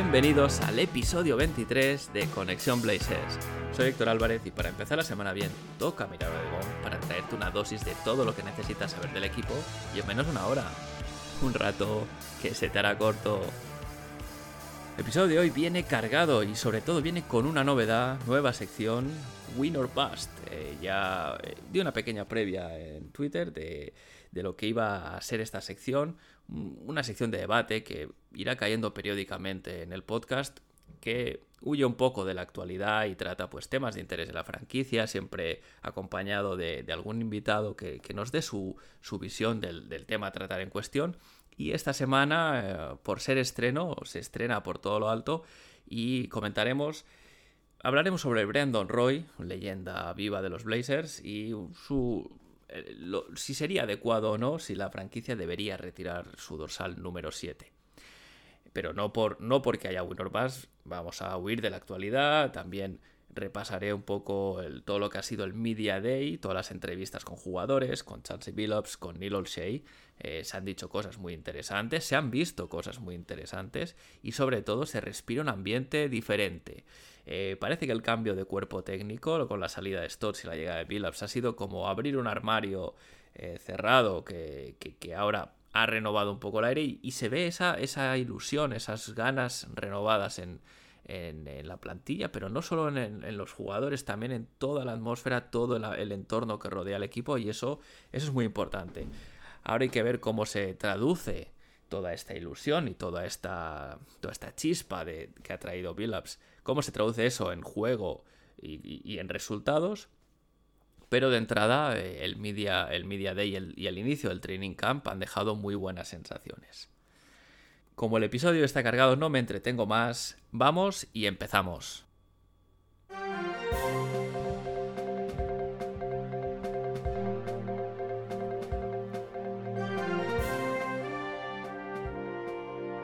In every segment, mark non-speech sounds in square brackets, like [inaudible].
Bienvenidos al episodio 23 de Conexión Blazers. Soy Héctor Álvarez y para empezar la semana bien, toca mirar Oregón para traerte una dosis de todo lo que necesitas saber del equipo y en menos de una hora. Un rato que se te hará corto. El episodio de hoy viene cargado y sobre todo viene con una novedad, nueva sección, Win or Bust. Eh, ya eh, di una pequeña previa en Twitter de, de lo que iba a ser esta sección, una sección de debate que irá cayendo periódicamente en el podcast, que huye un poco de la actualidad y trata pues temas de interés de la franquicia, siempre acompañado de, algún invitado que, que, nos dé su, su visión del, del, tema a tratar en cuestión. Y esta semana, eh, por ser estreno, se estrena por todo lo alto y comentaremos Hablaremos sobre Brandon Roy, leyenda viva de los Blazers, y su eh, si sería adecuado o no, si la franquicia debería retirar su dorsal número 7. Pero no, por, no porque haya Winner Bass, vamos a huir de la actualidad, también repasaré un poco todo lo que ha sido el Media Day, todas las entrevistas con jugadores, con Chauncey Billups, con Neil Olshey. Eh, se han dicho cosas muy interesantes, se han visto cosas muy interesantes y sobre todo se respira un ambiente diferente. Eh, parece que el cambio de cuerpo técnico con la salida de Stotts y la llegada de Billups ha sido como abrir un armario eh, cerrado que, ahora ha renovado un poco el aire y, se ve esa, esa, ilusión, esas ganas renovadas en, en, la plantilla, pero no solo en, en, los jugadores, también en toda la atmósfera, todo el, el, entorno que rodea al equipo y eso, eso es muy importante. Ahora hay que ver cómo se traduce toda esta ilusión y toda esta, toda esta chispa de, que ha traído Billups cómo se traduce eso en juego y, en resultados. Pero de entrada, eh, el Media, el media Day y el, y el, inicio del Training Camp han dejado muy buenas sensaciones. Como el episodio está cargado, no me entretengo más. Vamos y empezamos.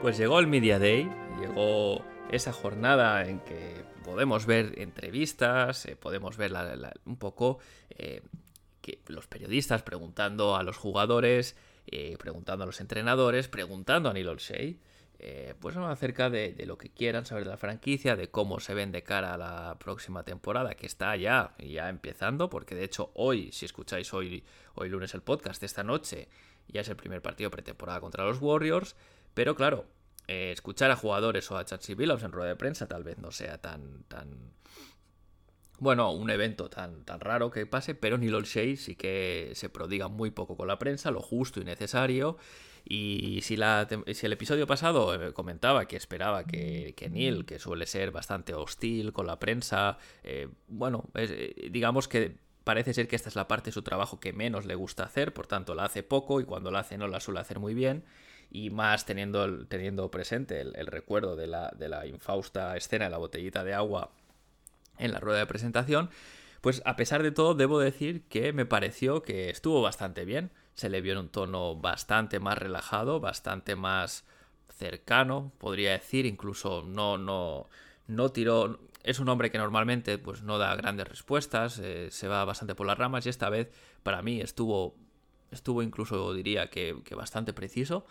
Pues llegó el Media Day, llegó esa jornada en que podemos ver entrevistas, eh, podemos ver un poco eh, que los periodistas preguntando a los jugadores, eh, preguntando a los entrenadores, preguntando a Neil Olshey, pues acerca de, de, lo que quieran saber de la franquicia, de cómo se ven de cara a la próxima temporada, que está ya, ya empezando, porque de hecho hoy, si escucháis hoy, hoy lunes el podcast esta noche, ya es el primer partido pretemporada contra los Warriors, pero claro, eh, escuchar a jugadores o a Chachi Billups en rueda de prensa tal vez no sea tan tan bueno, un evento tan, tan raro que pase, pero Neil Olshey sí que se prodiga muy poco con la prensa, lo justo y necesario. Y si, la, si el episodio pasado eh, comentaba que esperaba que, que, Neil, que suele ser bastante hostil con la prensa, eh, bueno, es, digamos que parece ser que esta es la parte de su trabajo que menos le gusta hacer, por tanto la hace poco y cuando la hace no la suele hacer muy bien y más teniendo, teniendo presente el, recuerdo de la, de la, infausta escena de la botellita de agua en la rueda de presentación, pues a pesar de todo debo decir que me pareció que estuvo bastante bien, se le vio en un tono bastante más relajado, bastante más cercano, podría decir, incluso no, no, no tiró... Es un hombre que normalmente pues, no da grandes respuestas, eh, se va bastante por las ramas y esta vez para mí estuvo, estuvo incluso diría que, bastante preciso.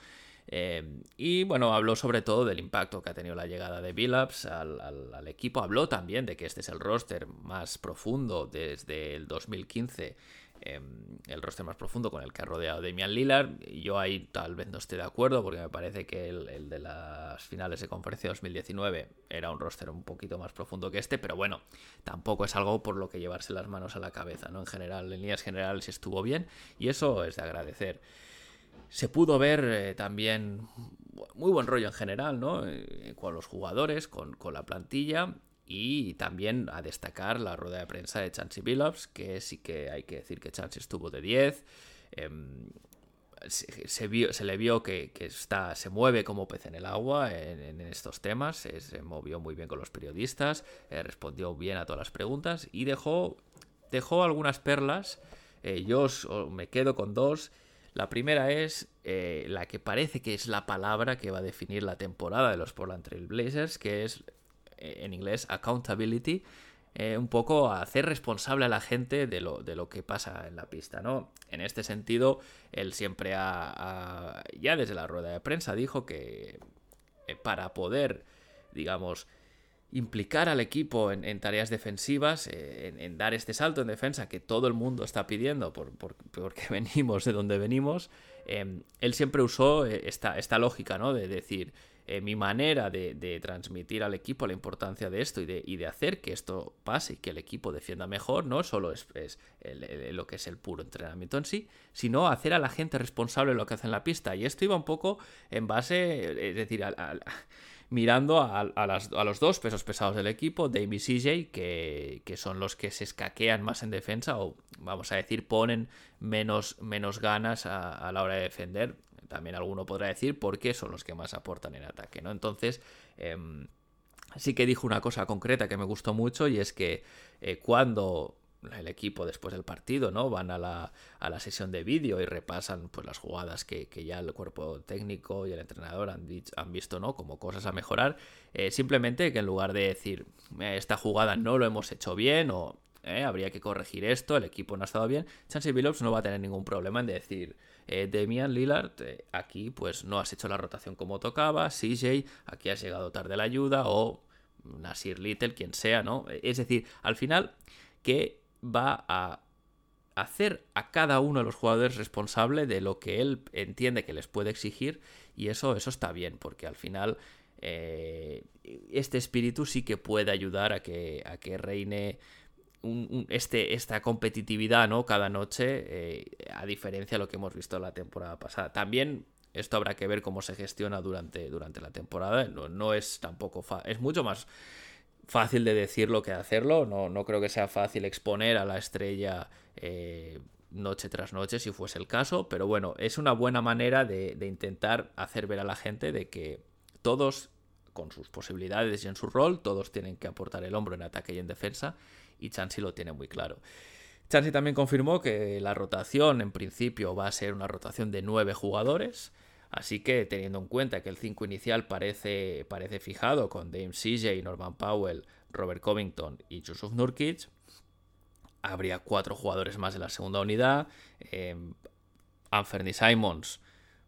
Eh, y bueno, habló sobre todo del impacto que ha tenido la llegada de Billups al, al, equipo. Habló también de que este es el roster más profundo desde el 2015. Eh, el roster más profundo con el que ha rodeado Damian Lillard. Yo ahí tal vez no esté de acuerdo porque me parece que el, el, de las finales de conferencia 2019 era un roster un poquito más profundo que este, pero bueno, tampoco es algo por lo que llevarse las manos a la cabeza, ¿no? En general, en líneas generales estuvo bien y eso es de agradecer se pudo ver eh, también muy buen rollo en general, ¿no? Eh, con los jugadores, con, con, la plantilla y también a destacar la rueda de prensa de Chansey Billups, que sí que hay que decir que Chansey estuvo de 10. Eh, se, vio, se le vio que, está, se mueve como pez en el agua en, estos temas, se, movió muy bien con los periodistas, eh, respondió bien a todas las preguntas y dejó, dejó algunas perlas. Eh, yo me quedo con dos. La primera es eh, la que parece que es la palabra que va a definir la temporada de los Portland Trail Blazers, que es en inglés accountability. Eh, un poco a hacer responsable a la gente de lo, de lo que pasa en la pista, ¿no? En este sentido, él siempre ha, ya desde la rueda de prensa dijo que eh, para poder, digamos, implicar al equipo en, tareas defensivas, eh, en, dar este salto en defensa que todo el mundo está pidiendo por, porque [laughs] venimos de donde venimos, él siempre usó esta, esta lógica, ¿no? De decir, eh, mi manera de, transmitir al equipo la importancia de esto y de, y de, hacer que esto pase y que el equipo defienda mejor, no solo es, lo que es el puro entrenamiento en sí, sino hacer a la gente responsable de lo que hace en la pista. Y esto iba un poco en base, es decir, mirando a, los dos pesos pesados del equipo, Dame y CJ, que, son los que se escaquean más en defensa o, vamos a decir, ponen menos, ganas a la hora de defender también alguno podrá decir por qué son los que más aportan en ataque, ¿no? Entonces, em, sí que dijo una cosa concreta que me gustó mucho y es que eh, cuando el equipo después del partido, ¿no? Van a la, a la sesión de vídeo y repasan pues las jugadas que, ya el cuerpo técnico y el entrenador han, han visto, ¿no? Como cosas a mejorar. Eh, simplemente que en lugar de decir esta jugada no lo hemos hecho bien o eh, habría que corregir esto, el equipo no ha estado bien, Chansey Billups no va a tener ningún problema en decir eh, Demian Lillard, eh, aquí pues no has hecho la rotación como tocaba, CJ, aquí has llegado tarde la ayuda, o Nasir Little, quien sea, ¿no? Es decir, al final, que va a hacer a cada uno de los jugadores responsable de lo que él entiende que les puede exigir, y eso, eso está bien, porque al final eh, este espíritu sí que puede ayudar a que, a que reine este, esta competitividad ¿no? cada noche, eh, a diferencia de lo que hemos visto la temporada pasada. También esto habrá que ver cómo se gestiona durante, durante la temporada. No, no es tampoco es mucho más fácil de decirlo que de hacerlo. No, no creo que sea fácil exponer a la estrella eh, noche tras noche si fuese el caso. Pero bueno, es una buena manera de, de intentar hacer ver a la gente de que todos con sus posibilidades y en su rol, todos tienen que aportar el hombro en ataque y en defensa y Chansey lo tiene muy claro. Chansey también confirmó que la rotación en principio va a ser una rotación de nueve jugadores, así que teniendo en cuenta que el 5 inicial parece, parece fijado con Dame CJ, Norman Powell, Robert Covington y Joseph Nurkic, habría cuatro jugadores más de la segunda unidad. Eh, Anthony Simons,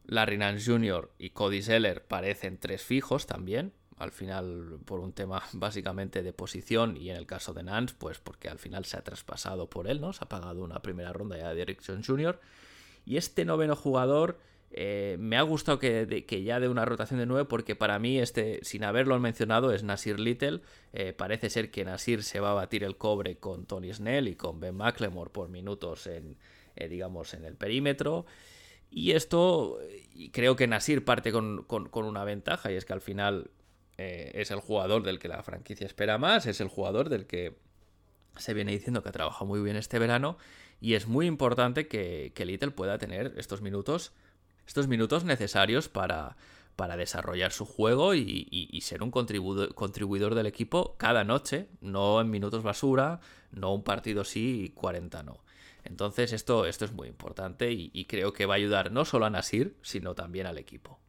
Larry Nance Jr. y Cody Zeller parecen tres fijos también al final por un tema [laughs] básicamente de posición y en el caso de Nance, pues porque al final se ha traspasado por él, ¿no? Se ha pagado una primera ronda ya de Eric Jr. Y este noveno jugador eh, me ha gustado que, ya de una rotación de nueve porque para mí este, sin haberlo mencionado, es Nasir Little. Eh, parece ser que Nasir se va a batir el cobre con Tony Snell y con Ben McLemore por minutos en, eh, digamos, en el perímetro. Y esto, creo que Nasir parte con, una ventaja y es que al final es el jugador del que la franquicia espera más, es el jugador del que se viene diciendo que ha trabajado muy bien este verano y es muy importante que, Little pueda tener estos minutos, estos minutos necesarios para, para desarrollar su juego y, ser un contribuidor, del equipo cada noche, no en minutos basura, no un partido sí y 40 no. Entonces esto, esto es muy importante y, creo que va a ayudar no solo a Nasir, sino también al equipo.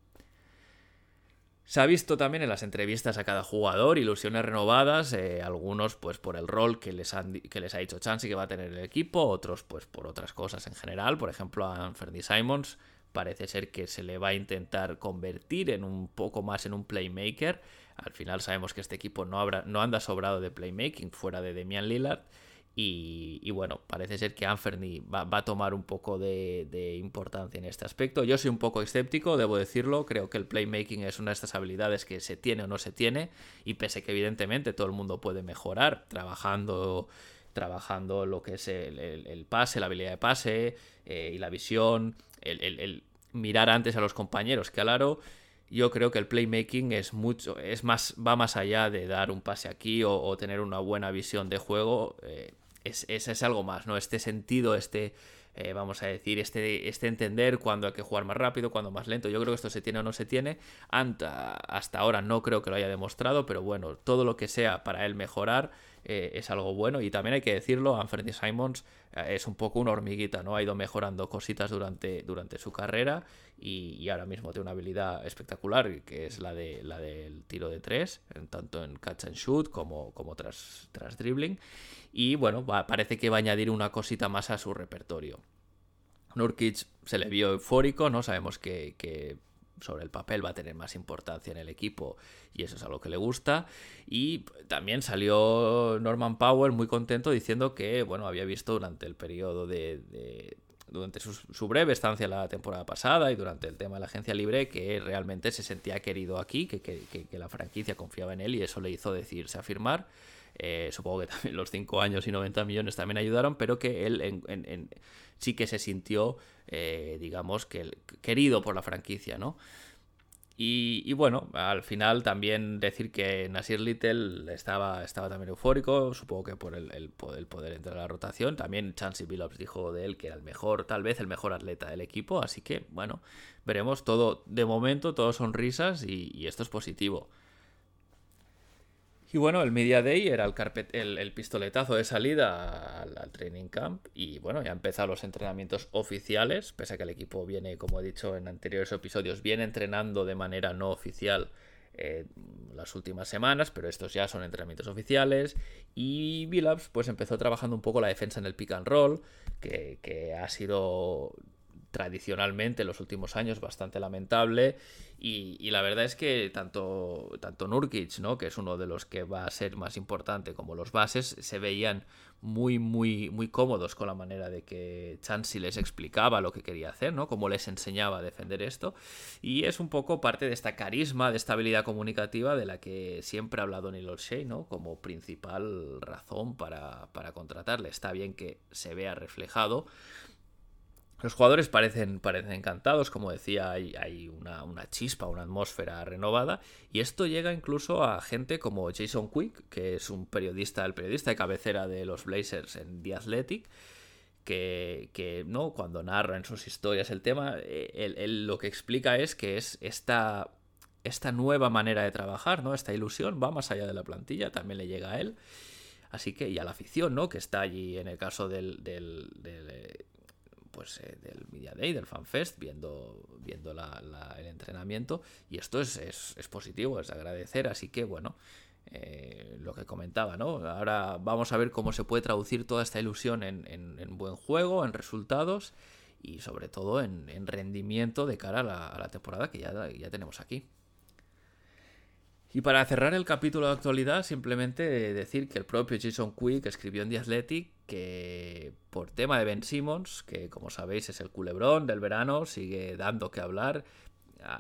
Se ha visto también en las entrevistas a cada jugador ilusiones renovadas, eh, algunos pues por el rol que les, han, que les ha dicho Chansey que va a tener el equipo, otros pues por otras cosas en general, por ejemplo a Anthony Simons parece ser que se le va a intentar convertir en un poco más en un playmaker, al final sabemos que este equipo no, anda sobrado de playmaking fuera de Demian Lillard, y, bueno, parece ser que Anferny va, a tomar un poco de, importancia en este aspecto. Yo soy un poco escéptico, debo decirlo. Creo que el playmaking es una de estas habilidades que se tiene o no se tiene. Y pese que evidentemente todo el mundo puede mejorar trabajando, trabajando lo que es el, pase, la habilidad de pase eh, y la visión, el, mirar antes a los compañeros que al aro yo creo que el playmaking es mucho, es más, va más allá de dar un pase aquí o, tener una buena visión de juego. Eh, es, es, algo más, ¿no? Este sentido, este eh, vamos a decir, este, este entender cuándo hay que jugar más rápido, cuándo más lento. Yo creo que esto se tiene o no se tiene. hasta ahora no creo que lo haya demostrado, pero bueno, todo lo que sea para él mejorar eh, es algo bueno. Y también hay que decirlo, Anthony Simons eh, es un poco una hormiguita, ¿no? Ha ido mejorando cositas durante, durante su carrera y, ahora mismo tiene una habilidad espectacular, que es la, de, la del tiro de tres, tanto en catch and shoot como, como tras, tras dribbling. Y bueno, parece que va a añadir una cosita más a su repertorio. Nurkic se le vio eufórico, ¿no? Sabemos que, que sobre el papel va a tener más importancia en el equipo y eso es algo que le gusta. Y también salió Norman Powell muy contento diciendo que, bueno, había visto durante el periodo de... durante su, breve estancia la temporada pasada y durante el tema de la agencia libre, que realmente se sentía querido aquí, que, que, la franquicia confiaba en él y eso le hizo decirse a firmar. Eh, supongo que también los 5 años y 90 millones también ayudaron, pero que él en sí que se sintió, eh, digamos, que querido por la franquicia, ¿no? Y, bueno, al final también decir que Nasir Little estaba, estaba también eufórico, supongo que por el, poder, entrar a la rotación. También Chansey Billups dijo de él que era el mejor, tal vez el mejor atleta del equipo. Así que bueno, veremos todo, de momento, todo sonrisas y esto es positivo. Y bueno, el Media Day era el, el, pistoletazo de salida al, training camp. Y bueno, ya han empezado los entrenamientos oficiales, pese a que el equipo viene, como he dicho en anteriores episodios, viene entrenando de manera no oficial las últimas semanas, pero estos ya son entrenamientos oficiales. Y Billups pues empezó trabajando un poco la defensa en el pick and roll, que ha sido tradicionalmente en los últimos años bastante lamentable y, la verdad es que tanto, tanto Nurkic, ¿no? que es uno de los que va a ser más importante, como los bases, se veían muy, muy, muy cómodos con la manera de que Chansey les explicaba lo que quería hacer, ¿no? Cómo les enseñaba a defender esto. Y es un poco parte de esta carisma, de esta habilidad comunicativa de la que siempre ha hablado Neil O'Shea, ¿no? Como principal razón para, para contratarle. Está bien que se vea reflejado los jugadores parecen, parecen encantados, como decía, hay, hay una, chispa, una atmósfera renovada, y esto llega incluso a gente como Jason Quick, que es un periodista, el periodista de cabecera de los Blazers en The Athletic, que, ¿no? cuando narra en sus historias el tema, eh, él, lo que explica es que es esta, esta nueva manera de trabajar, ¿no? esta ilusión va más allá de la plantilla, también le llega a él. Así que, y a la afición, ¿no? Que está allí en el caso del, del pues eh, del Media Day, del FanFest, viendo, viendo el entrenamiento. Y esto es, es, positivo, es agradecer. Así que bueno, eh, lo que comentaba, ¿no? Ahora vamos a ver cómo se puede traducir toda esta ilusión en, buen juego, en resultados y sobre todo en, rendimiento de cara a la, temporada que ya, ya tenemos aquí. Y para cerrar el capítulo de actualidad, simplemente decir que el propio Jason Quick escribió en The Athletic que por tema de Ben Simmons, que como sabéis es el culebrón del verano, sigue dando que hablar.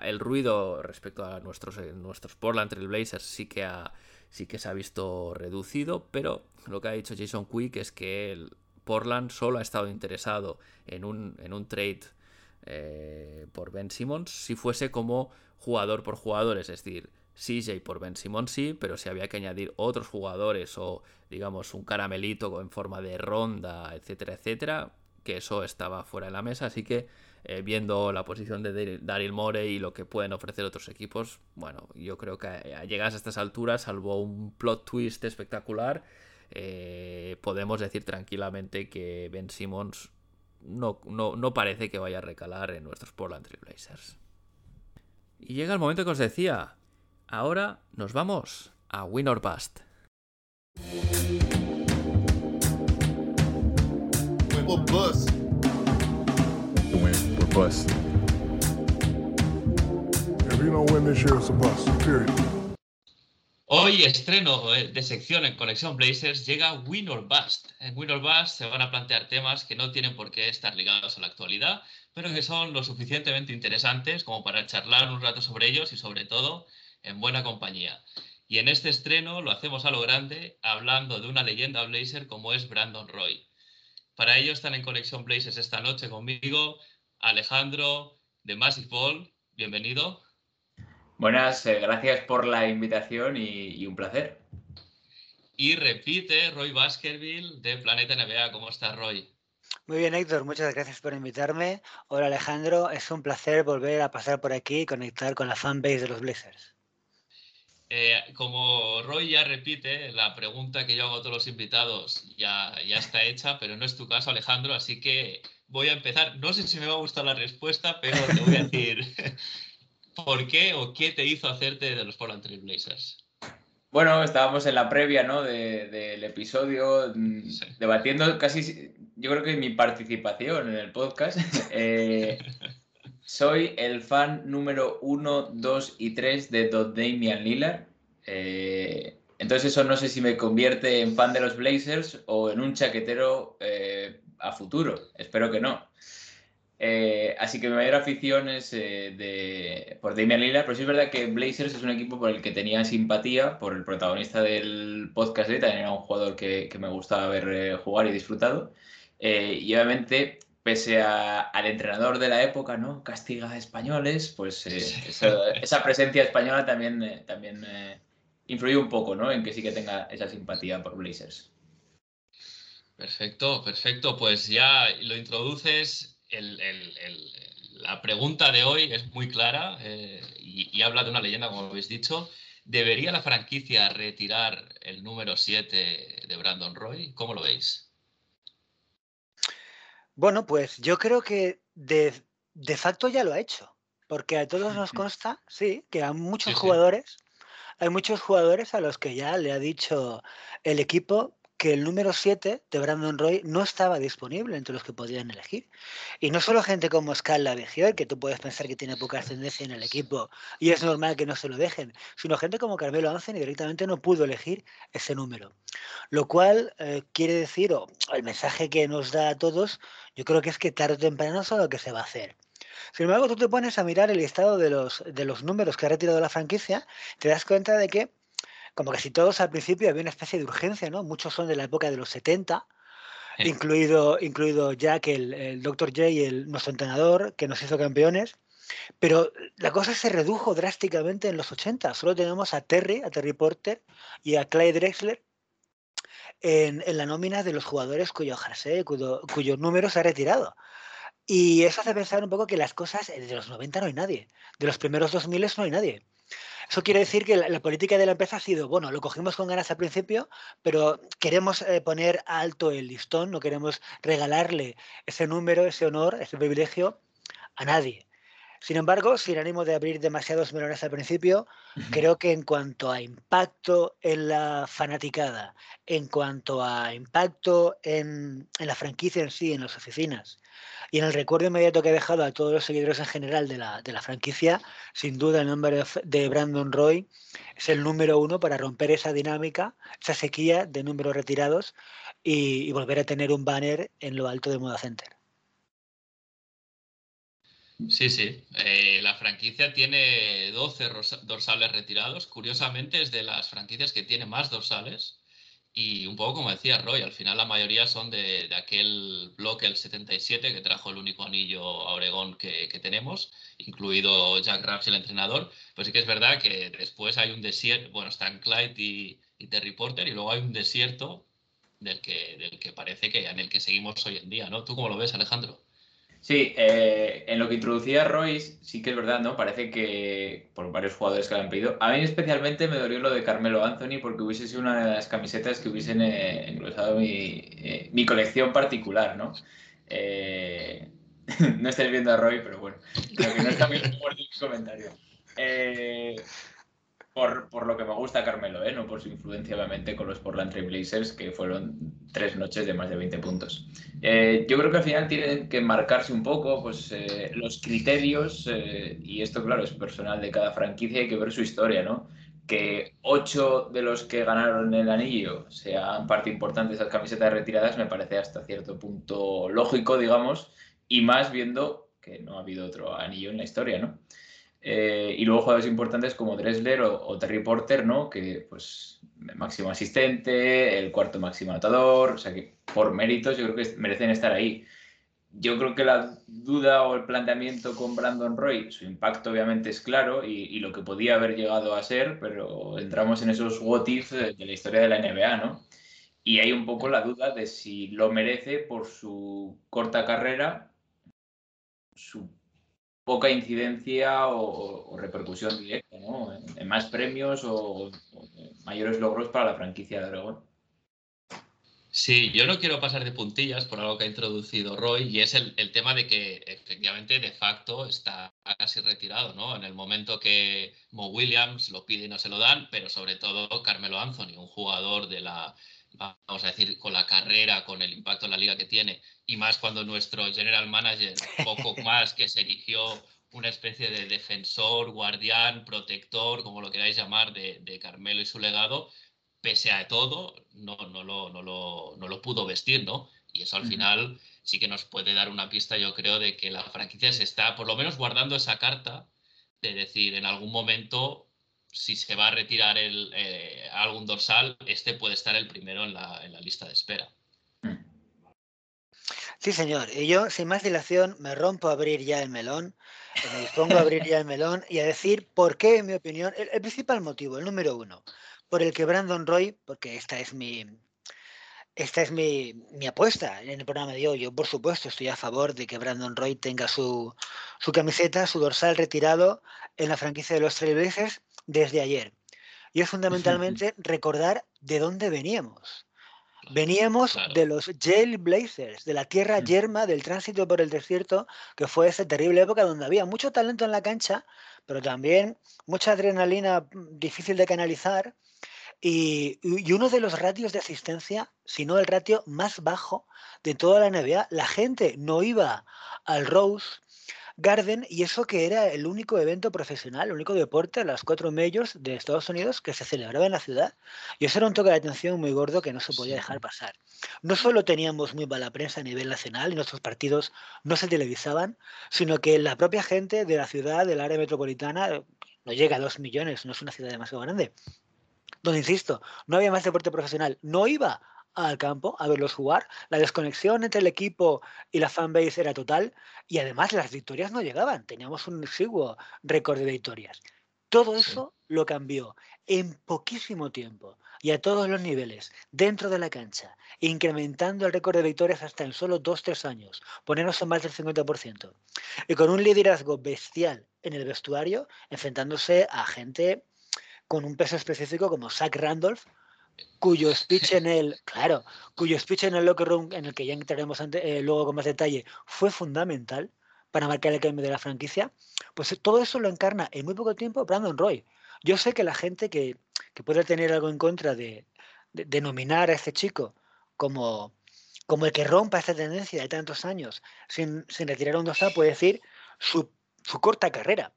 El ruido respecto a nuestros, nuestros Portland Trailblazers sí que, ha, sí que se ha visto reducido, pero lo que ha dicho Jason Quick es que el Portland solo ha estado interesado en un, en un trade eh, por Ben Simmons si fuese como jugador por jugador, es decir, CJ por Ben Simmons sí, pero si había que añadir otros jugadores o digamos un caramelito en forma de ronda, etcétera, etcétera, que eso estaba fuera de la mesa, así que eh, viendo la posición de Daryl Morey y lo que pueden ofrecer otros equipos, bueno, yo creo que a llegar a estas alturas, salvo un plot twist espectacular, eh, podemos decir tranquilamente que Ben Simmons no, no, no, parece que vaya a recalar en nuestros Portland Trail Blazers. Y llega el momento que os decía, Ahora nos vamos a Win or Bust. Bust. Hoy estreno eh, de sección en Conexión Blazers llega Win or Bust. En Win or Bust se van a plantear temas que no tienen por qué estar ligados a la actualidad, pero que son lo suficientemente interesantes como para charlar un rato sobre ellos y sobre todo en buena compañía. Y en este estreno lo hacemos a lo grande, hablando de una leyenda Blazer como es Brandon Roy. Para ello están en Conexión Blazers esta noche conmigo Alejandro de Massive Ball. Bienvenido. Buenas, eh, gracias por la invitación y, un placer. Y repite Roy Baskerville de Planeta NBA. ¿Cómo estás, Roy? Muy bien, Héctor, muchas gracias por invitarme. Hola Alejandro, es un placer volver a pasar por aquí y conectar con la fanbase de los Blazers. Eh, como Roy ya repite, la pregunta que yo hago a todos los invitados ya, ya está hecha, pero no es tu caso, Alejandro, así que voy a empezar. No sé si me va a gustar la respuesta, pero te voy a decir [laughs] por qué o qué te hizo hacerte de los Portland Trail Blazers. Bueno, estábamos en la previa ¿no? del episodio mm, debatiendo casi, yo creo que mi participación en el podcast. [laughs] Eh, soy el fan número 1, 2 y 3 de Damian Lillard. Eh, entonces eso no sé si me convierte en fan de los Blazers o en un chaquetero eh, a futuro. Espero que no. Eh, así que mi mayor afición es de, por Damian Lillard, pero sí es verdad que Blazers es un equipo por el que tenía simpatía, por el protagonista del podcast de también era un jugador que, me gustaba ver jugar y disfrutado. y obviamente pese al entrenador de la época, ¿no? Castiga a españoles, pues eh, esa, presencia española también, eh, también eh, influye un poco, ¿no? En que sí que tenga esa simpatía por Blazers. Perfecto, perfecto. Pues ya lo introduces. la pregunta de hoy es muy clara y, y, habla de una leyenda, como habéis dicho. ¿Debería la franquicia retirar el número 7 de Brandon Roy? ¿Cómo lo veis? Bueno, pues yo creo que de, facto ya lo ha hecho, porque a todos nos consta, sí, que hay muchos jugadores, hay muchos jugadores a los que ya le ha dicho el equipo que el número 7 de Brandon Roy no estaba disponible entre los que podían elegir. Y no solo gente como Scala Begier, que tú puedes pensar que tiene poca ascendencia en el equipo y es normal que no se lo dejen, sino gente como Carmelo Anthony directamente no pudo elegir ese número. Lo cual eh, quiere decir, o el mensaje que nos da a todos, yo creo que es que tarde o temprano es lo que se va a hacer. Sin embargo, tú te pones a mirar el listado de los, de los números que ha retirado la franquicia, te das cuenta de que como casi todos al principio había una especie de urgencia, ¿no? Muchos son de la época de los 70, incluido, incluido Jack, el, el Dr. J, el, nuestro entrenador, que nos hizo campeones. Pero la cosa se redujo drásticamente en los 80. Solo tenemos a Terry, a Terry Porter y a Clyde Drexler en, en la nómina de los jugadores cuyo jersey, cuyo, cuyo número se ha retirado. Y eso hace pensar un poco que las cosas, de los 90 no hay nadie, de los primeros 2000 no hay nadie. Eso quiere decir que la, política de la empresa ha sido, bueno, lo cogimos con ganas al principio, pero queremos eh, poner alto el listón, no queremos regalarle ese número, ese honor, ese privilegio a nadie. Sin embargo, sin ánimo de abrir demasiados melones al principio, creo que en cuanto a impacto en la fanaticada, en cuanto a impacto en, en la franquicia en sí, en las oficinas, y en el recuerdo inmediato que he dejado a todos los seguidores en general de la, de la franquicia, sin duda el nombre de Brandon Roy es el número uno para romper esa dinámica, esa sequía de números retirados y, volver a tener un banner en lo alto del Moda Center. Sí, sí. Eh, la franquicia tiene 12 dorsales retirados. Curiosamente es de las franquicias que tiene más dorsales. Y un poco como decía Roy, al final la mayoría son de, aquel bloque, el 77, que trajo el único anillo a Oregón que, tenemos, incluido Jack Raps, el entrenador. Pues sí que es verdad que después hay un desierto, bueno, están Clyde y, y, Terry Porter, y luego hay un desierto del que, del que parece que en el que seguimos hoy en día, ¿no? ¿Tú cómo lo ves, Alejandro? Sí, eh, en lo que introducía Royce, sí que es verdad, ¿no? Parece que por varios jugadores que lo han pedido. A mí especialmente me dolió lo de Carmelo Anthony porque hubiese sido una de las camisetas que hubiesen eh, engrosado mi, eh, mi, colección particular, ¿no? [laughs] no estáis viendo a Roy, pero bueno, creo que no está muy fuerte el comentario por, lo que me gusta Carmelo, ¿eh? no por su influencia obviamente con los Portland Trail Blazers, que fueron tres noches de más de 20 puntos. Eh, yo creo que al final tienen que marcarse un poco pues, eh, los criterios, y esto claro es personal de cada franquicia, hay que ver su historia, ¿no? Que ocho de los que ganaron el anillo sean parte importante de esas camisetas retiradas me parece hasta cierto punto lógico, digamos, y más viendo que no ha habido otro anillo en la historia, ¿no? Eh, y luego jugadores importantes como Dressler o, Terry Porter, ¿no? Que, pues, máximo asistente, el cuarto máximo anotador, o sea que por méritos yo creo que merecen estar ahí. Yo creo que la duda o el planteamiento con Brandon Roy, su impacto obviamente es claro y, lo que podía haber llegado a ser, pero entramos en esos what if de, la historia de la NBA, ¿no? Y hay un poco la duda de si lo merece por su corta carrera, su poca incidencia o, repercusión directa, ¿no? En, más premios o, mayores logros para la franquicia de Aragón. Sí, yo no quiero pasar de puntillas por algo que ha introducido Roy y es el, tema de que efectivamente de facto está casi retirado, ¿no? En el momento que Mo Williams lo pide y no se lo dan, pero sobre todo Carmelo Anthony, un jugador de la, vamos a decir, con la carrera, con el impacto en la liga que tiene, y más cuando nuestro general manager, poco [laughs] más que se erigió una especie de defensor, guardián, protector, como lo queráis llamar, de, de Carmelo y su legado, pese a todo, no, no, lo, no, lo, no lo pudo vestir, ¿no? Y eso al final sí que nos puede dar una pista, yo creo, de que la franquicia se está por lo menos guardando esa carta de decir, en algún momento, si se va a retirar el, eh, algún dorsal, este puede estar el primero en la, en la lista de espera. Sí, señor. Y yo, sin más dilación, me rompo a abrir ya el melón, me dispongo a abrir ya el melón y a decir por qué, en mi opinión, el principal motivo, el número uno, por el que Brandon Roy, porque esta es mi, esta es mi, apuesta en el programa de hoy. Yo, por supuesto, estoy a favor de que Brandon Roy tenga su, su camiseta, su dorsal retirado en la franquicia de los Trailblazers desde ayer. Y es fundamentalmente [laughs] recordar de dónde veníamos. Veníamos de los Blazers, de la tierra yerma, del tránsito por el desierto, que fue esa terrible época donde había mucho talento en la cancha, pero también mucha adrenalina mm, difícil de canalizar y, uno de los ratios de asistencia, si no el ratio más bajo de toda la NBA. La gente no iba al Rose Garden y eso que era el único evento profesional, el único deporte a las cuatro medios de Estados Unidos que se celebraba en la ciudad. Y eso era un toque de atención muy gordo que no se podía dejar pasar. No solo teníamos muy mala prensa a nivel nacional y nuestros partidos no se televisaban, sino que la propia gente de la ciudad, del área metropolitana, no llega a dos millones, no es una ciudad demasiado grande, donde, insisto, no había más deporte profesional, no iba al campo a verlos jugar, la desconexión entre el equipo y la fanbase era total y además las victorias no llegaban, teníamos un exiguo récord de victorias. Todo eso lo cambió en poquísimo tiempo y a todos los niveles, dentro de la cancha, incrementando el récord de victorias hasta en solo 2-3 años, ponernos en más del 50%. Y con un liderazgo bestial en el vestuario, enfrentándose a gente con un peso específico como Zach Randolph, cuyo speech en el, claro, cuyo speech en el locker room, en el que ya entraremos eh, luego con más detalle, fue fundamental para marcar el cambio de la franquicia, pues todo eso lo encarna en muy poco tiempo Brandon Roy. Yo sé que la gente que, puede tener algo en contra de, denominar a este chico como, como el que rompa esta tendencia de tantos años sin, retirar un dorsal puede decir su, su corta carrera.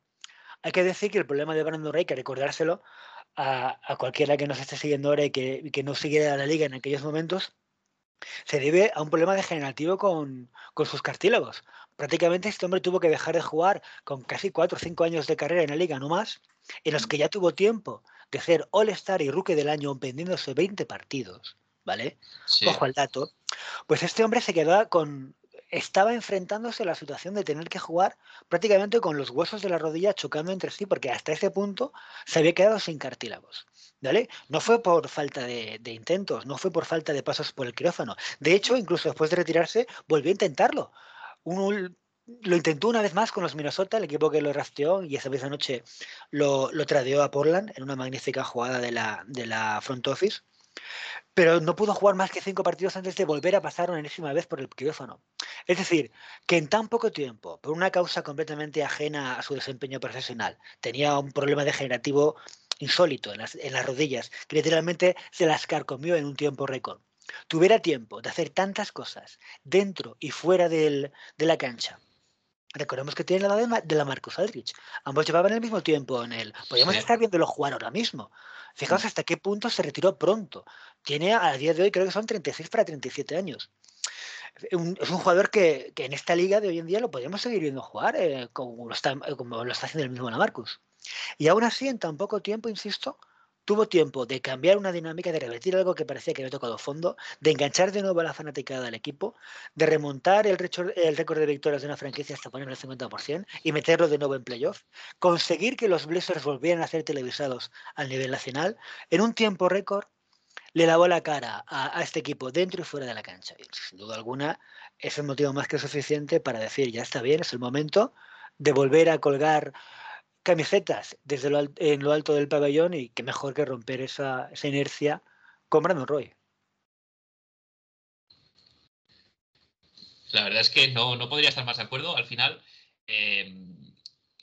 Hay que decir que el problema de Brandon Ray, que recordárselo a, cualquiera que nos esté siguiendo ahora y que, que no siguiera la liga en aquellos momentos, se debe a un problema degenerativo con, con, sus cartílagos. Prácticamente este hombre tuvo que dejar de jugar con casi 4 o 5 años de carrera en la liga, no más, en los que ya tuvo tiempo de ser All-Star y Rookie del año vendiéndose 20 partidos, ¿vale? Ojo al dato. Pues este hombre se quedó con estaba enfrentándose a la situación de tener que jugar prácticamente con los huesos de la rodilla chocando entre sí, porque hasta ese punto se había quedado sin cartílagos. ¿Vale? No fue por falta de, intentos, no fue por falta de pasos por el quirófano. De hecho, incluso después de retirarse, volvió a intentarlo. lo intentó una vez más con los Minnesota, el equipo que lo rastreó y esa misma noche lo, lo tradeó a Portland en una magnífica jugada de la, de la front office pero no pudo jugar más que cinco partidos antes de volver a pasar una enésima vez por el quirófano. Es decir, que en tan poco tiempo, por una causa completamente ajena a su desempeño profesional, tenía un problema degenerativo insólito en las, rodillas, que literalmente se las carcomió en un tiempo récord. Tuviera tiempo de hacer tantas cosas dentro y fuera de la cancha. Recordemos que tiene la edad de la Marcus Aldrich. Ambos llevaban el mismo tiempo en él. Podríamos estar viéndolo jugar ahora mismo. Fijaos hasta qué punto se retiró pronto. Tiene a día de hoy, creo que son 36 para 37 años. es un jugador que, en esta liga de hoy en día lo podemos seguir viendo jugar, eh, como, lo está, como lo está haciendo el mismo Marcus. Y aún así, en tan poco tiempo, insisto, tuvo tiempo de cambiar una dinámica, de revertir algo que parecía que había tocado fondo, de enganchar de nuevo a la fanaticada del equipo, de remontar el, el récord de victorias de una franquicia hasta ponerlo al 50% y meterlo de nuevo en playoff, conseguir que los Blazers volvieran a ser televisados al nivel nacional en un tiempo récord, le lavó la cara a, este equipo dentro y fuera de la cancha. Sin duda alguna es el motivo más que suficiente para decir, ya está bien, es el momento de volver a colgar camisetas desde lo, en lo alto del pabellón y qué mejor que romper esa, esa inercia con Brandon Roy. La verdad es que no, no podría estar más de acuerdo. Al final, eh,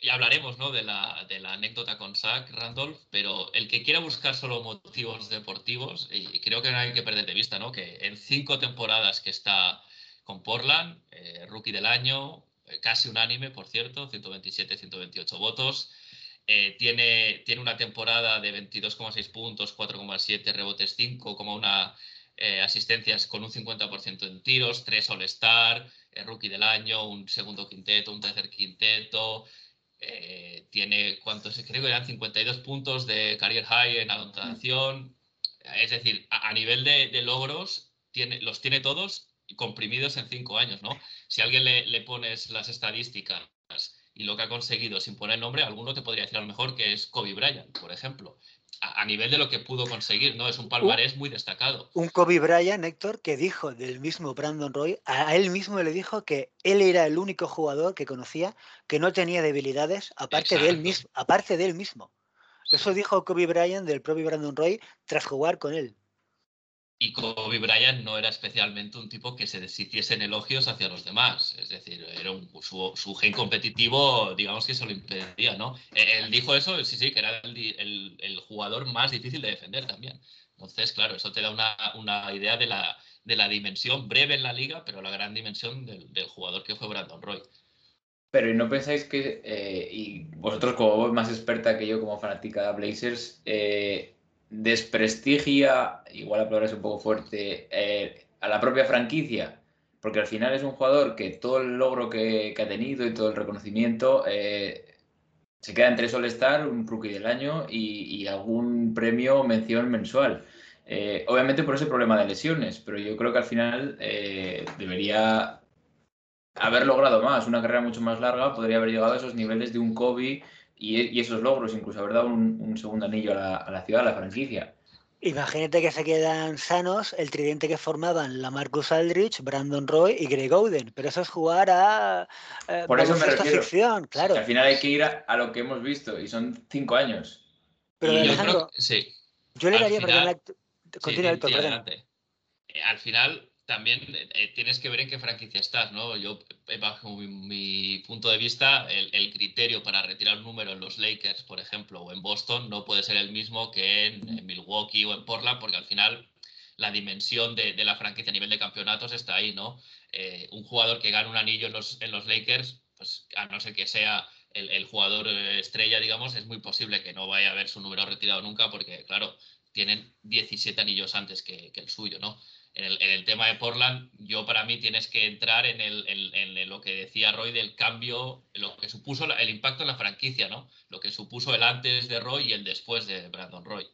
ya hablaremos ¿no? de, la, de, la, anécdota con Zach Randolph, pero el que quiera buscar solo motivos deportivos, y creo que no hay que perder de vista ¿no? que en cinco temporadas que está con Portland, eh, rookie del año, casi unánime, por cierto, 127, 128 votos. tiene, tiene una temporada de 22,6 puntos, 4,7 rebotes, 5,1 eh, asistencias con un 50% en tiros, tres All-Star, el rookie del año, un segundo quinteto, un tercer quinteto. Eh, tiene, ¿cuántos? Creo que eran 52 puntos de career high en anotación. Es decir, a, nivel de, logros, tiene, los tiene todos comprimidos en cinco años, ¿no? Si a alguien le, le pones las estadísticas y lo que ha conseguido sin poner nombre, alguno te podría decir a lo mejor que es Kobe Bryant, por ejemplo a, nivel de lo que pudo conseguir, ¿no? Es un palmarés muy destacado. Un Kobe Bryant, Héctor, que dijo del mismo Brandon Roy, a él mismo le dijo que él era el único jugador que conocía que no tenía debilidades aparte, de él, mismo, aparte de él mismo. Eso dijo Kobe Bryant del propio Brandon Roy tras jugar con él. Y Kobe Bryant no era especialmente un tipo que se deshiciese en elogios hacia los demás. Es decir, era su, gen competitivo, digamos que se lo impedía, ¿no? E, él dijo eso, sí, sí, que era el, jugador más difícil de defender también. Entonces, claro, eso te da una, idea de la, de la, dimensión breve en la liga, pero la gran dimensión del, jugador que fue Brandon Roy. Pero ¿y no pensáis que, eh, y vosotros como más experta que yo como fanática de Blazers, eh, desprestigia, igual la palabra es un poco fuerte, eh, a la propia franquicia, porque al final es un jugador que todo el logro que, ha tenido y todo el reconocimiento eh, se queda entre All-Star, un rookie del año y, algún premio mención mensual. Eh, obviamente por ese problema de lesiones, pero yo creo que al final debería haber logrado más, una carrera mucho más larga, podría haber llegado a esos niveles de un Kobe y, esos logros, incluso haber dado un, segundo anillo a la, ciudad, a la franquicia. Imagínate que se quedan sanos el tridente que formaban la Marcus Aldrich, Brandon Roy y Greg Oden. Pero eso es jugar a. Eh, Por eso me refiero. Ficción, claro. al final hay que ir a, lo que hemos visto y son cinco años. Pero Alejandro, yo, sí. yo le daría. Final, Continúa, eh, Al final, también eh, tienes que ver en qué franquicia estás, ¿no? Yo, eh, bajo mi, punto de vista, el, criterio para retirar un número en los Lakers, por ejemplo, o en Boston, no puede ser el mismo que en, Milwaukee o en Portland, porque al final la dimensión de, la franquicia a nivel de campeonatos está ahí, ¿no? Eh, un jugador que gana un anillo en los, en los Lakers, pues a no ser que sea el, jugador estrella, digamos, es muy posible que no vaya a ver su número retirado nunca, porque, claro, tienen 17 anillos antes que el suyo, ¿no? En el, tema de Portland, yo para mí tienes que entrar en, lo que decía Roy del cambio, lo que supuso el impacto en la franquicia, ¿no? Lo que supuso el antes de Roy y el después de Brandon Roy.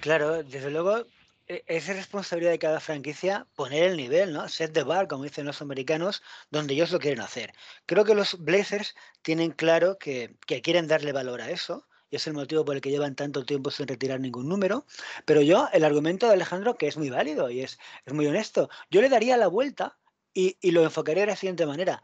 Claro, desde luego e, es responsabilidad de cada franquicia poner el nivel, ¿no? Set the bar, como dicen los americanos, donde ellos lo quieren hacer. Creo que los Blazers tienen claro que quieren darle valor a eso es el motivo por el que llevan tanto tiempo sin retirar ningún número. Pero yo, el argumento de Alejandro, que es muy válido y es, es muy honesto, yo le daría la vuelta y, lo enfocaría de la siguiente manera.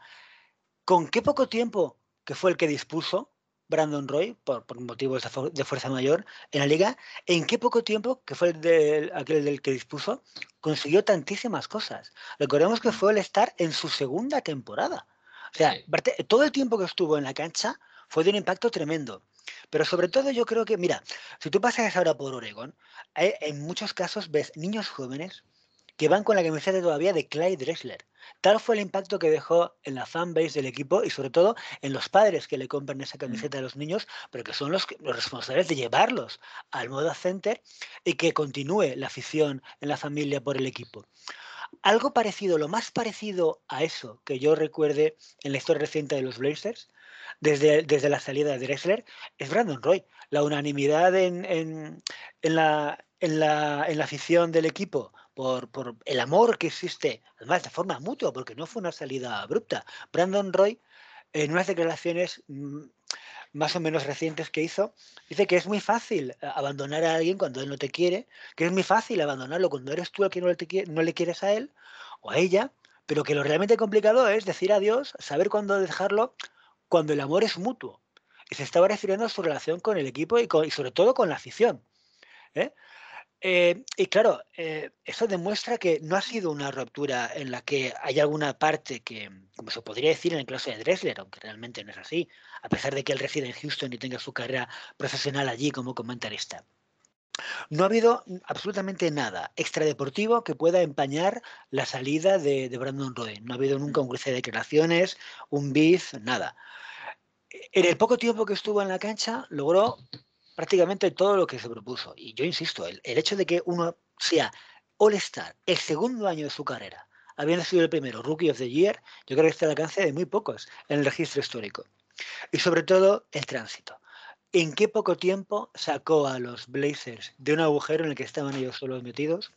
¿Con qué poco tiempo, que fue el que dispuso Brandon Roy, por, motivos de, fuerza mayor, en la liga, en qué poco tiempo, que fue el aquel del que dispuso, consiguió tantísimas cosas? Recordemos que fue el estar en su segunda temporada. O sea, todo el tiempo que estuvo en la cancha fue de un impacto tremendo. Pero sobre todo yo creo que, mira, si tú pasas ahora por Oregon, en muchos casos ves niños jóvenes que van con la camiseta todavía de Clyde Drexler. Tal fue el impacto que dejó en la fanbase del equipo y sobre todo en los padres que le compran esa mm. camiseta a los niños, pero que son los, los responsables de llevarlos al modo center y que continúe la afición en la familia por el equipo. Algo parecido, lo más parecido a eso que yo recuerde en la historia reciente de los Blazers, desde, desde la salida de Drexler es Brandon Roy. La unanimidad en, en, la, en, la, en la afición del equipo por, por, el amor que existe, además de forma mutua, porque no fue una salida abrupta. Brandon Roy, en unas declaraciones, mm, más o menos recientes que hizo, dice que es muy fácil eh, abandonar a alguien cuando él no te quiere, que es muy fácil abandonarlo cuando eres tú el que no le, no le quieres a él o a ella, pero que lo realmente complicado es decir adiós, saber cuándo dejarlo cuando el amor es mutuo. Y se estaba refiriendo a su relación con el equipo y, y sobre todo con la afición. ¿eh? Eh, y claro, eh, eso demuestra que no ha sido una ruptura en la que hay alguna parte que, como se podría decir en el caso de Dressler, aunque realmente no es así, a pesar de que él reside en Houston y tenga su carrera profesional allí como comentarista. No ha habido absolutamente nada extradeportivo que pueda empañar la salida de, Brandon Roy. No ha habido nunca un cruce de declaraciones, un beef, nada. En el poco tiempo que estuvo en la cancha, logró prácticamente todo lo que se propuso. Y yo insisto, el, hecho de que uno sea All-Star el segundo año de su carrera, habiendo sido el primero Rookie of the Year, yo creo que está al alcance de muy pocos en el registro histórico. Y sobre todo el tránsito. ¿En qué poco tiempo sacó a los Blazers de un agujero en el que estaban ellos solos metidos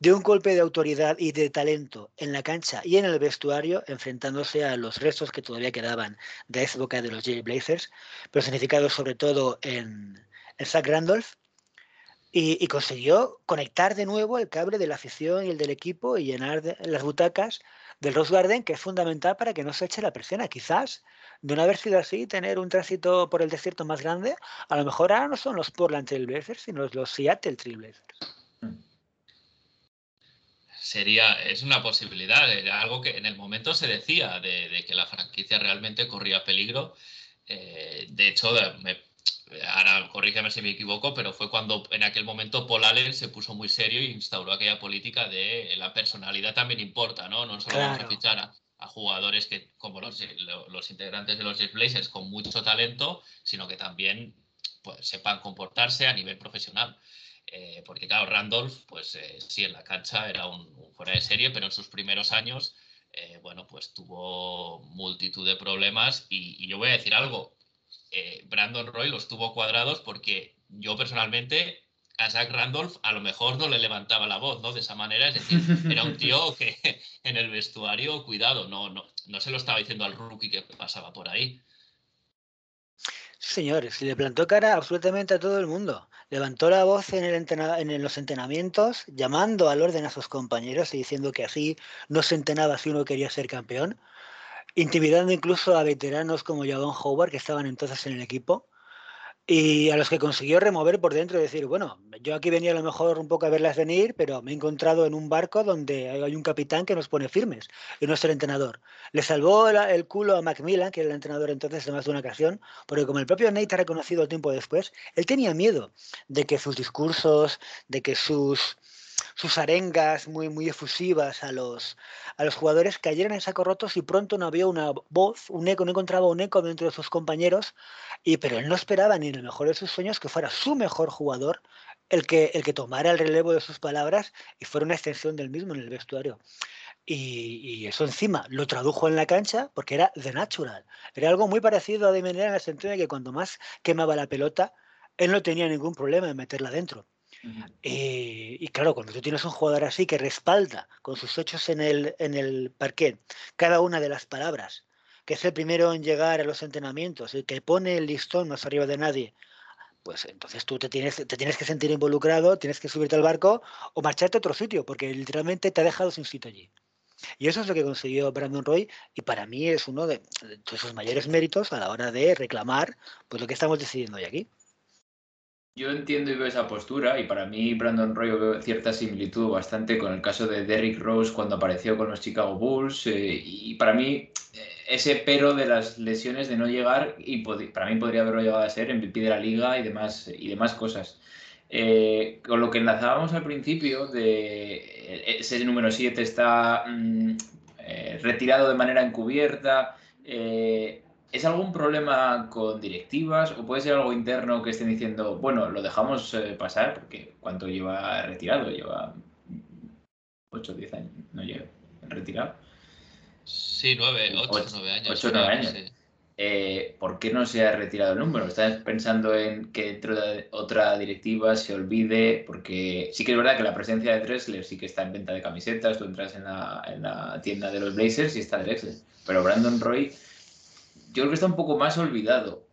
de un golpe de autoridad y de talento en la cancha y en el vestuario, enfrentándose a los restos que todavía quedaban de esa época de los J Blazers, pero significado sobre todo en, en Zach Randolph, y, consiguió conectar de nuevo el cable de la afición y el del equipo y llenar las butacas del Rose Garden, que es fundamental para que no se eche la presión. Quizás, de no haber sido así, tener un tránsito por el desierto más grande, a lo mejor ahora no son los Portland Trail Blazers, sino los Seattle Trail Blazers. Mm sería, es una posibilidad, era algo que en el momento se decía de, que la franquicia realmente corría peligro. Eh, de hecho, ahora corrígeme si me equivoco, pero fue cuando en aquel momento Paul Allen se puso muy serio e instauró aquella política de la personalidad también importa, ¿no? No solo vamos a fichar a, jugadores que, como los, los integrantes de los Jet Blazers con mucho talento, sino que también pues, sepan comportarse a nivel profesional. Eh, porque claro, Randolph, pues eh, sí, en la cancha era un, fuera de serie, pero en sus primeros años, eh, bueno, pues tuvo multitud de problemas y, yo voy a decir algo, Brandon Roy los tuvo cuadrados porque yo personalmente a Zach Randolph a lo mejor no le levantaba la voz, ¿no? De esa manera, es decir, era un tío [laughs] que en el vestuario, cuidado, no, no, no se lo estaba diciendo al rookie que pasaba por ahí. Señores, le plantó cara absolutamente a todo el mundo. Levantó la voz en, el en los entrenamientos, llamando al orden a sus compañeros y diciendo que así no se entrenaba si uno quería ser campeón, intimidando incluso a veteranos como Javon Howard, que estaban entonces en el equipo y a los que consiguió remover por dentro y decir, bueno, yo aquí venía a lo mejor un poco a verlas venir, pero me he encontrado en un barco donde hay un capitán que nos pone firmes y no es el entrenador. Le salvó el culo a Macmillan, que era el entrenador entonces de más de una ocasión, porque como el propio Nate ha reconocido tiempo después, él tenía miedo de que sus discursos, de que sus sus arengas muy, muy efusivas a los, a los jugadores cayeran en saco rotos y pronto no había una voz, un eco, no encontraba un eco dentro de sus compañeros, y, pero él no esperaba ni en el mejor de sus sueños que fuera su mejor jugador el que, el que tomara el relevo de sus palabras y fuera una extensión del mismo en el vestuario. Y, y, eso encima lo tradujo en la cancha porque era The Natural. Era algo muy parecido a de manera en el sentido de que cuando más quemaba la pelota, él no tenía ningún problema en meterla dentro. Eh, y claro, cuando tú tienes un jugador así que respalda con sus hechos en el, en el parquet cada una de las palabras, que es el primero en llegar a los entrenamientos, el que pone el listón más arriba de nadie, pues entonces tú te tienes, te tienes que sentir involucrado, tienes que subirte al barco o marcharte a otro sitio, porque literalmente te ha dejado sin sitio allí. Y eso es lo que consiguió Brandon Roy y para mí es uno de, de sus mayores méritos a la hora de reclamar pues, lo que estamos decidiendo hoy aquí. Yo entiendo y veo esa postura y para mí Brandon Roy veo cierta similitud bastante con el caso de Derrick Rose cuando apareció con los Chicago Bulls eh, y para mí eh, ese pero de las lesiones de no llegar y para mí podría haberlo llegado a ser MVP de la liga y demás, y demás cosas. Eh, con lo que enlazábamos al principio de ese número 7 está mm, retirado de manera encubierta. ¿Es algún problema con directivas o puede ser algo interno que estén diciendo, bueno, lo dejamos eh, pasar porque cuánto lleva retirado? Lleva 8 o 10 años, no lleva retirado. Sí, 9, 8 9 años. 8 9 años. Eh, ¿Por qué no se ha retirado el número? ¿Estás pensando en que dentro de otra directiva se olvide? Porque sí que es verdad que la presencia de Drexler sí que está en venta de camisetas. Tú entras en la, en la tienda de los Blazers y está Drexler. Pero Brandon Roy yo creo que está un poco más olvidado.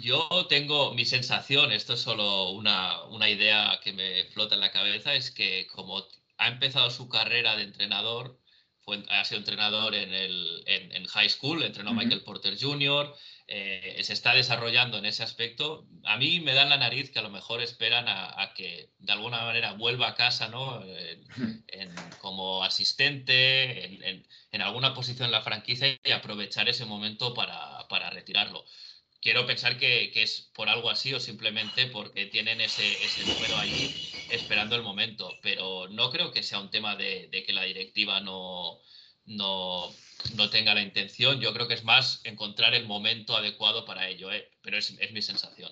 Yo tengo mi sensación, esto es solo una, una, idea que me flota en la cabeza, es que como ha empezado su carrera de entrenador, ha sido entrenador en, el, en, high school, entrenó a Michael Porter Jr., eh, se está desarrollando en ese aspecto. A mí me dan la nariz que a lo mejor esperan a, que de alguna manera vuelva a casa, ¿no? como asistente, en, alguna posición en la franquicia y aprovechar ese momento para, para retirarlo. Quiero pensar que, que, es por algo así o simplemente porque tienen ese, ese número ahí esperando el momento, pero no creo que sea un tema de, de que la directiva no, no, no, tenga la intención. Yo creo que es más encontrar el momento adecuado para ello, ¿eh? pero es, es, mi sensación.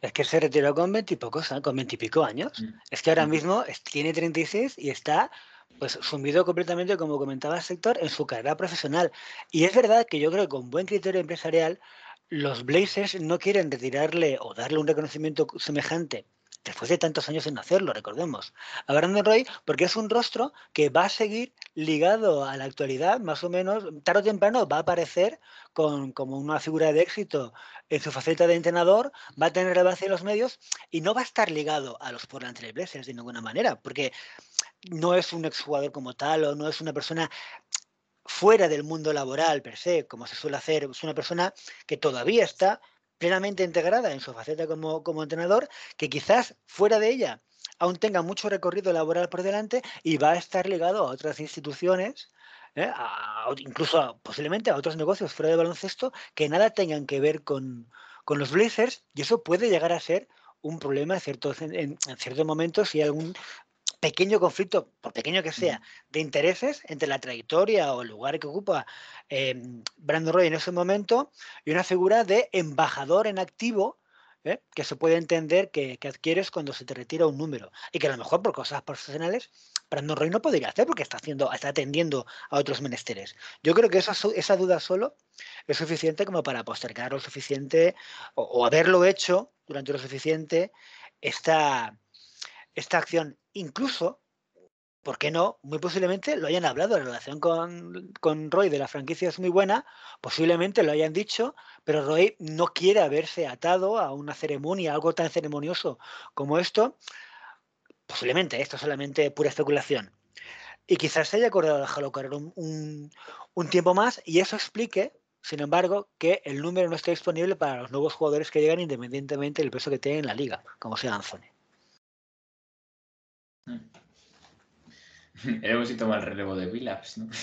Es que se retiró con veintipocos, ¿eh? con veintipico años. Mm. Es que ahora mm. mismo tiene 36 y está pues sumido completamente, como comentaba el sector, en su carrera profesional. Y es verdad que yo creo que con buen criterio empresarial, los Blazers no quieren retirarle o darle un reconocimiento semejante después de tantos años sin hacerlo, recordemos, a Brandon Roy, porque es un rostro que va a seguir ligado a la actualidad, más o menos, tarde o temprano va a aparecer con, como una figura de éxito en su faceta de entrenador, va a tener relevancia en los medios y no va a estar ligado a los Portland Trail Blazers de ninguna manera, porque no es un exjugador como tal o no es una persona fuera del mundo laboral per se, como se suele hacer, es una persona que todavía está plenamente integrada en su faceta como, como entrenador, que quizás fuera de ella aún tenga mucho recorrido laboral por delante y va a estar ligado a otras instituciones, ¿eh? incluso posiblemente a otros negocios fuera de baloncesto que nada tengan que ver con, con los Blazers y eso puede llegar a ser un problema en ciertos, en, en ciertos momentos si hay algún pequeño conflicto, por pequeño que sea, de intereses entre la trayectoria o el lugar que ocupa eh, Brandon Roy en ese momento y una figura de embajador en activo ¿eh? que se puede entender que, adquieres cuando se te retira un número y que a lo mejor por cosas profesionales Brandon Roy no podría hacer porque está haciendo está atendiendo a otros menesteres. Yo creo que esa, esa duda solo es suficiente como para postergar lo suficiente o, haberlo hecho durante lo suficiente esta, esta acción incluso, ¿por qué no? Muy posiblemente lo hayan hablado, la relación con, con, Roy de la franquicia es muy buena, posiblemente lo hayan dicho, pero Roy no quiere haberse atado a una ceremonia, algo tan ceremonioso como esto. Posiblemente, esto es solamente pura especulación. Y quizás se haya acordado dejarlo correr un, un tiempo más y eso explique sin embargo, que el número no esté disponible para los nuevos jugadores que llegan independientemente del peso que tienen en la liga, como sea Anthony. [laughs] Hemos si toma el relevo de Villaps, ¿no? [laughs]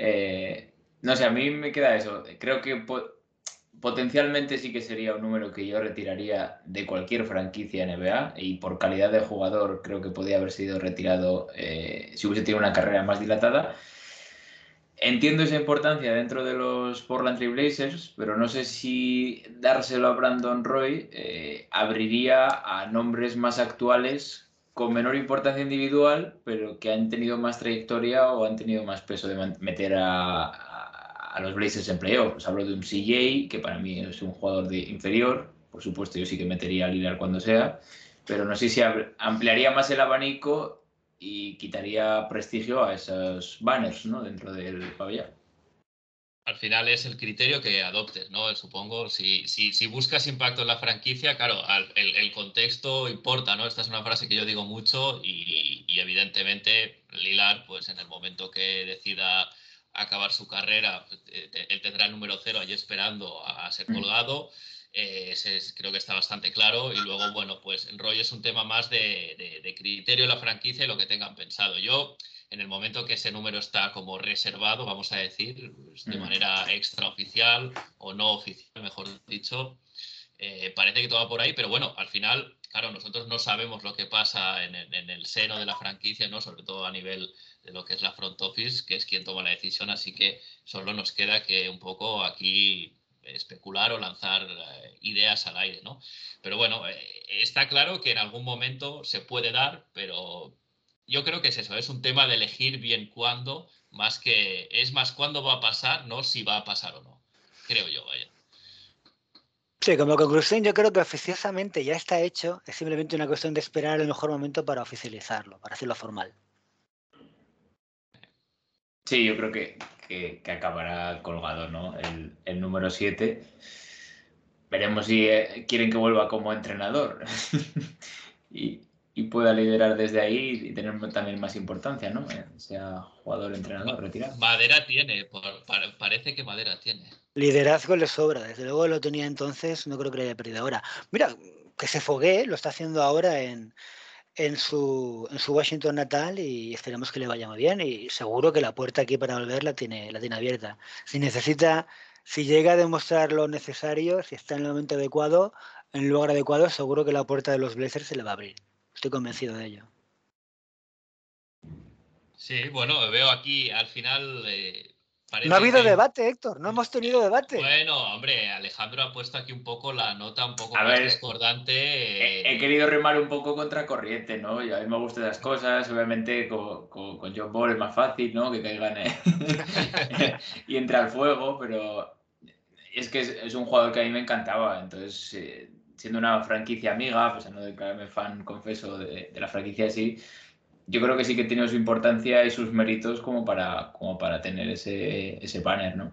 Eh, no sé, a mí me queda eso. Creo que potencialmente sí que sería un número que yo retiraría de cualquier franquicia NBA y por calidad de jugador creo que podría haber sido retirado eh, si hubiese tenido una carrera más dilatada. Entiendo esa importancia dentro de los Portland Trail Blazers, pero no sé si dárselo a Brandon Roy eh, abriría a nombres más actuales con menor importancia individual, pero que han tenido más trayectoria o han tenido más peso de meter a, los Blazers en. Pues hablo de un CJ, que para mí es un jugador de inferior. Por supuesto, yo sí que metería a Lillard cuando sea, pero no sé si ampliaría más el abanico y quitaría prestigio a esos banners ¿no? dentro del pabellón al final es el criterio que adoptes, ¿no? Supongo, si, si, si buscas impacto en la franquicia, claro, el, el, contexto importa, ¿no? Esta es una frase que yo digo mucho y, y, evidentemente Lilar, pues en el momento que decida acabar su carrera, eh, él tendrá el número cero allí esperando a, ser mm. colgado. Eh, creo que está bastante claro. Y luego, bueno, pues rollo es un tema más de, de, de criterio de la franquicia y lo que tengan pensado. Yo en el momento que ese número está como reservado, vamos a decir, pues, de mm. manera extraoficial o no oficial, mejor dicho, eh, parece que todo va por ahí, pero bueno, al final, claro, nosotros no sabemos lo que pasa en, el seno de la franquicia, ¿no? Sobre todo a nivel de lo que es la front office, que es quien toma la decisión, así que solo nos queda que un poco aquí especular o lanzar eh, ideas al aire, ¿no? Pero bueno, eh, está claro que en algún momento se puede dar, pero yo creo que es eso, es un tema de elegir bien cuándo, más que es más cuándo va a pasar, no si va a pasar o no. Creo yo, vaya. Sí, como conclusión, yo creo que oficiosamente ya está hecho, es simplemente una cuestión de esperar el mejor momento para oficializarlo, para hacerlo formal. Sí, yo creo que, que, acabará colgado, ¿no? El, el número 7 veremos si eh, quieren que vuelva como entrenador [laughs] y, pueda liderar desde ahí y tener también más importancia, ¿no? Eh, sea jugador, entrenador, retirado. Madera tiene, parece que Madera tiene. Liderazgo le sobra, desde luego lo tenía entonces, no creo que le haya perdido ahora. Mira, que se foguee, lo está haciendo ahora en, en su, en su Washington natal y esperemos que le vaya muy bien y seguro que la puerta aquí para volver la tiene, la tiene abierta. Si necesita si llega a demostrar lo necesario, si está en el momento adecuado, en el lugar adecuado, seguro que la puerta de los Blazers se le va a abrir. Estoy convencido de ello. Sí, bueno, veo aquí al final. Eh, no ha habido debate, Héctor, no hemos tenido debate. Bueno, hombre, Alejandro ha puesto aquí un poco la nota un poco más discordante. He, querido remar un poco contra corriente, ¿no? Y a mí me gustan las cosas, obviamente con, con, John Ball es más fácil, ¿no? Que caigan [laughs] [laughs] y entra al fuego, pero es que es, un jugador que a mí me encantaba. Entonces, eh, siendo una franquicia amiga, pues a no declararme fan, confeso, de, la franquicia así, yo creo que sí que tiene su importancia y sus méritos como para, como para tener ese, ese banner, ¿no?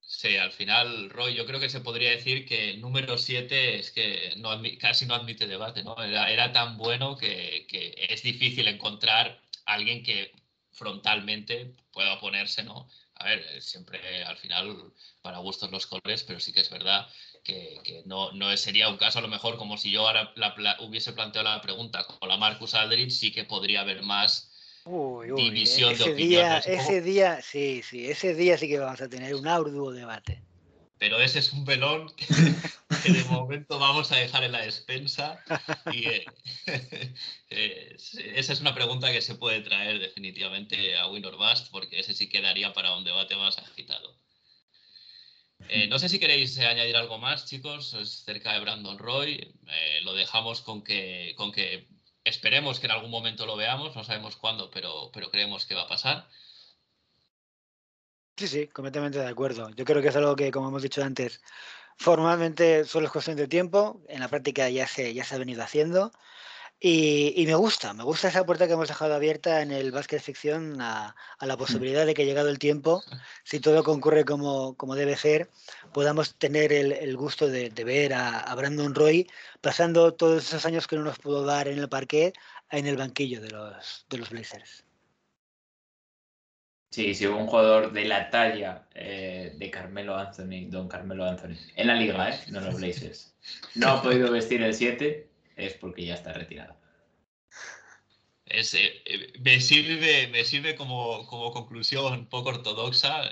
Sí, al final, Roy, yo creo que se podría decir que el número 7 es que no casi no admite debate, ¿no? Era, tan bueno que, que, es difícil encontrar alguien que frontalmente pueda oponerse, ¿no? A ver, eh, siempre al final para gustos los colores, pero sí que es verdad que, no, no, sería un caso a lo mejor como si yo ahora hubiese planteado la pregunta con la Marcus Aldridge, sí que podría haber más división de opiniones. ese día, sí, sí, ese día sí que vamos a tener un arduo debate pero ese es un velón [laughs] que, de momento vamos a dejar en la despensa. Y eh, [laughs] eh, esa es una pregunta que se puede traer definitivamente a Winner Bust, porque ese sí quedaría para un debate más agitado. Eh, no sé si queréis añadir algo más, chicos, es cerca de Brandon Roy. lo dejamos con que, con que esperemos que en algún momento lo veamos, no sabemos cuándo, pero, pero creemos que va a pasar. Sí, sí, completamente de acuerdo. Yo creo que es algo que, como hemos dicho antes, formalmente solo es cuestión de tiempo, en la práctica ya se, ya se ha venido haciendo. Y, me gusta, me gusta esa puerta que hemos dejado abierta en el básquet ficción a, la mm. posibilidad de que llegado el tiempo, si todo concurre como, como debe ser, podamos tener el, gusto de, ver a, Brandon Roy pasando todos esos años que no nos pudo dar en el parque en el banquillo de los, de los Blazers. Sí, sí, un jugador de la talla eh, de Carmelo Anthony, don Carmelo Anthony, en la liga, ¿eh? no los Blazers. No ha podido vestir el 7, es porque ya está retirado. Eh, eh, me sirve, me sirve como, como, conclusión poco ortodoxa.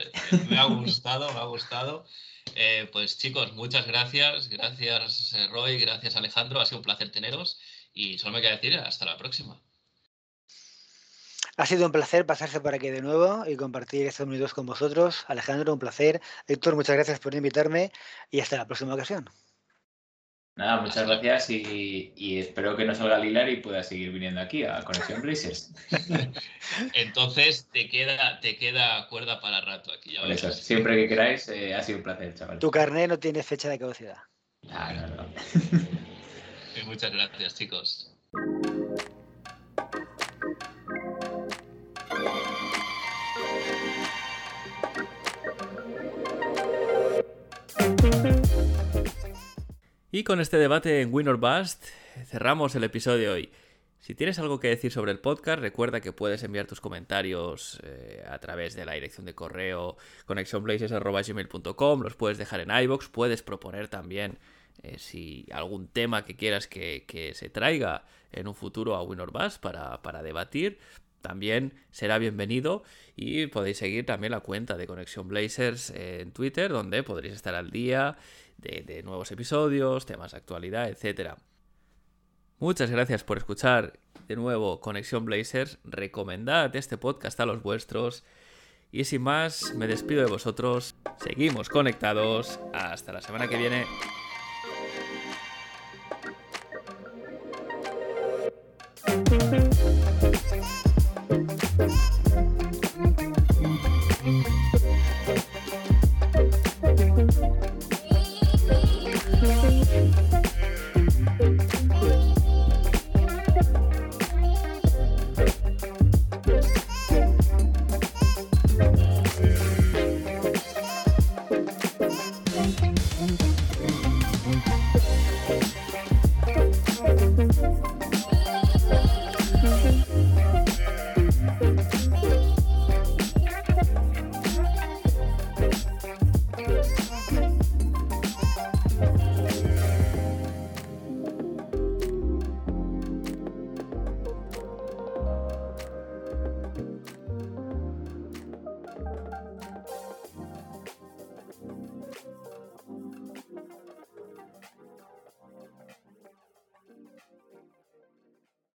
Me ha gustado, me ha gustado. pues chicos, muchas gracias. Gracias Roy, gracias Alejandro. Ha sido un placer teneros. Y solo me queda decir hasta la próxima. Ha sido un placer pasarse por aquí de nuevo y compartir estos minutos con vosotros. Alejandro, un placer. Héctor, muchas gracias por invitarme y hasta la próxima ocasión. Nada, muchas gracias y, espero que no salga Lilar y pueda seguir viniendo aquí a Conexión Blazers. [laughs] Entonces te queda, te queda cuerda para rato aquí. Ya siempre que queráis, eh, ha sido un placer, chaval. Tu carnet no tiene fecha de caducidad. Ah, no, no. [laughs] muchas gracias, chicos. Y con este debate en Win Bust cerramos el episodio hoy. Si tienes algo que decir sobre el podcast, recuerda que puedes enviar tus comentarios eh, a través de la dirección de correo connectionplaces.com, los puedes dejar en iBox, puedes proponer también eh, si algún tema que quieras que, se traiga en un futuro a Win para, para debatir también será bienvenido y podéis seguir también la cuenta de Conexión Blazers en Twitter donde podréis estar al día de, nuevos episodios, temas de actualidad, etc. Muchas gracias por escuchar de nuevo Conexión Blazers, recomendad este podcast a los vuestros y sin más me despido de vosotros, seguimos conectados, hasta la semana que viene.